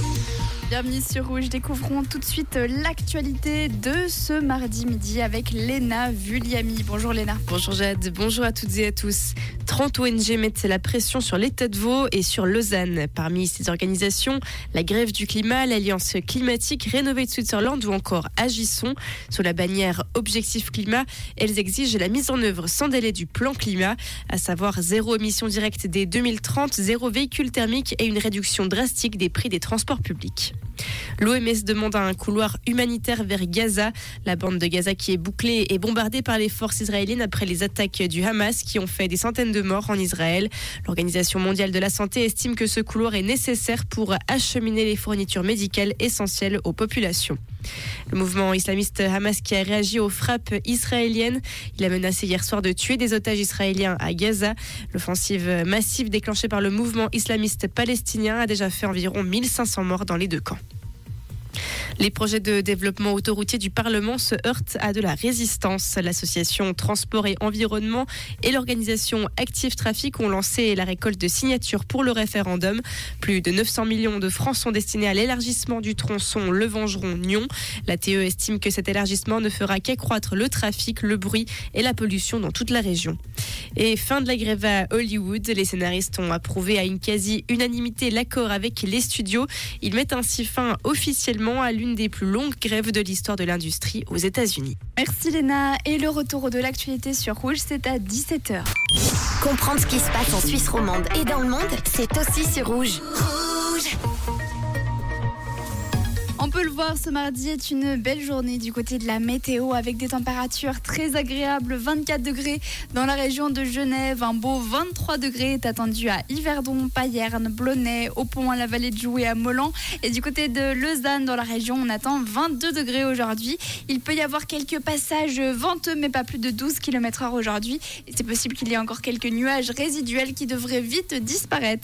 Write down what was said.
Instagram. Bienvenue sur Rouge. Découvrons tout de suite l'actualité de ce mardi midi avec Léna Vulliami. Bonjour Léna. Bonjour Jade, bonjour à toutes et à tous. 30 ONG mettent la pression sur l'État de Vaud et sur Lausanne. Parmi ces organisations, la Grève du climat, l'Alliance climatique, Rénové de Switzerland ou encore Agissons. Sous la bannière Objectif Climat, elles exigent la mise en œuvre sans délai du plan climat, à savoir zéro émission directe dès 2030, zéro véhicule thermique et une réduction drastique des prix des transports publics. L'OMS demande un couloir humanitaire vers Gaza. La bande de Gaza qui est bouclée et bombardée par les forces israéliennes après les attaques du Hamas qui ont fait des centaines de morts en Israël. L'Organisation mondiale de la santé estime que ce couloir est nécessaire pour acheminer les fournitures médicales essentielles aux populations. Le mouvement islamiste Hamas qui a réagi aux frappes israéliennes. Il a menacé hier soir de tuer des otages israéliens à Gaza. L'offensive massive déclenchée par le mouvement islamiste palestinien a déjà fait environ 1500 morts dans les deux camps. Les projets de développement autoroutier du Parlement se heurtent à de la résistance. L'association Transport et Environnement et l'organisation Active Trafic ont lancé la récolte de signatures pour le référendum. Plus de 900 millions de francs sont destinés à l'élargissement du tronçon Le Vengeron-Nyon. La TE estime que cet élargissement ne fera qu'accroître le trafic, le bruit et la pollution dans toute la région. Et fin de la grève à Hollywood. Les scénaristes ont approuvé à une quasi-unanimité l'accord avec les studios. Ils mettent ainsi fin officiellement à l'une des plus longues grèves de l'histoire de l'industrie aux États-Unis. Merci Léna. Et le retour de l'actualité sur Rouge, c'est à 17h. Comprendre ce qui se passe en Suisse romande et dans le monde, c'est aussi sur Rouge. Peut le voir, ce mardi est une belle journée du côté de la météo avec des températures très agréables, 24 degrés dans la région de Genève, un beau 23 degrés est attendu à Yverdon, Payerne, Blonay, au pont à la vallée de Jouy à Molan et du côté de Lausanne dans la région, on attend 22 degrés aujourd'hui. Il peut y avoir quelques passages venteux mais pas plus de 12 km/h aujourd'hui et c'est possible qu'il y ait encore quelques nuages résiduels qui devraient vite disparaître.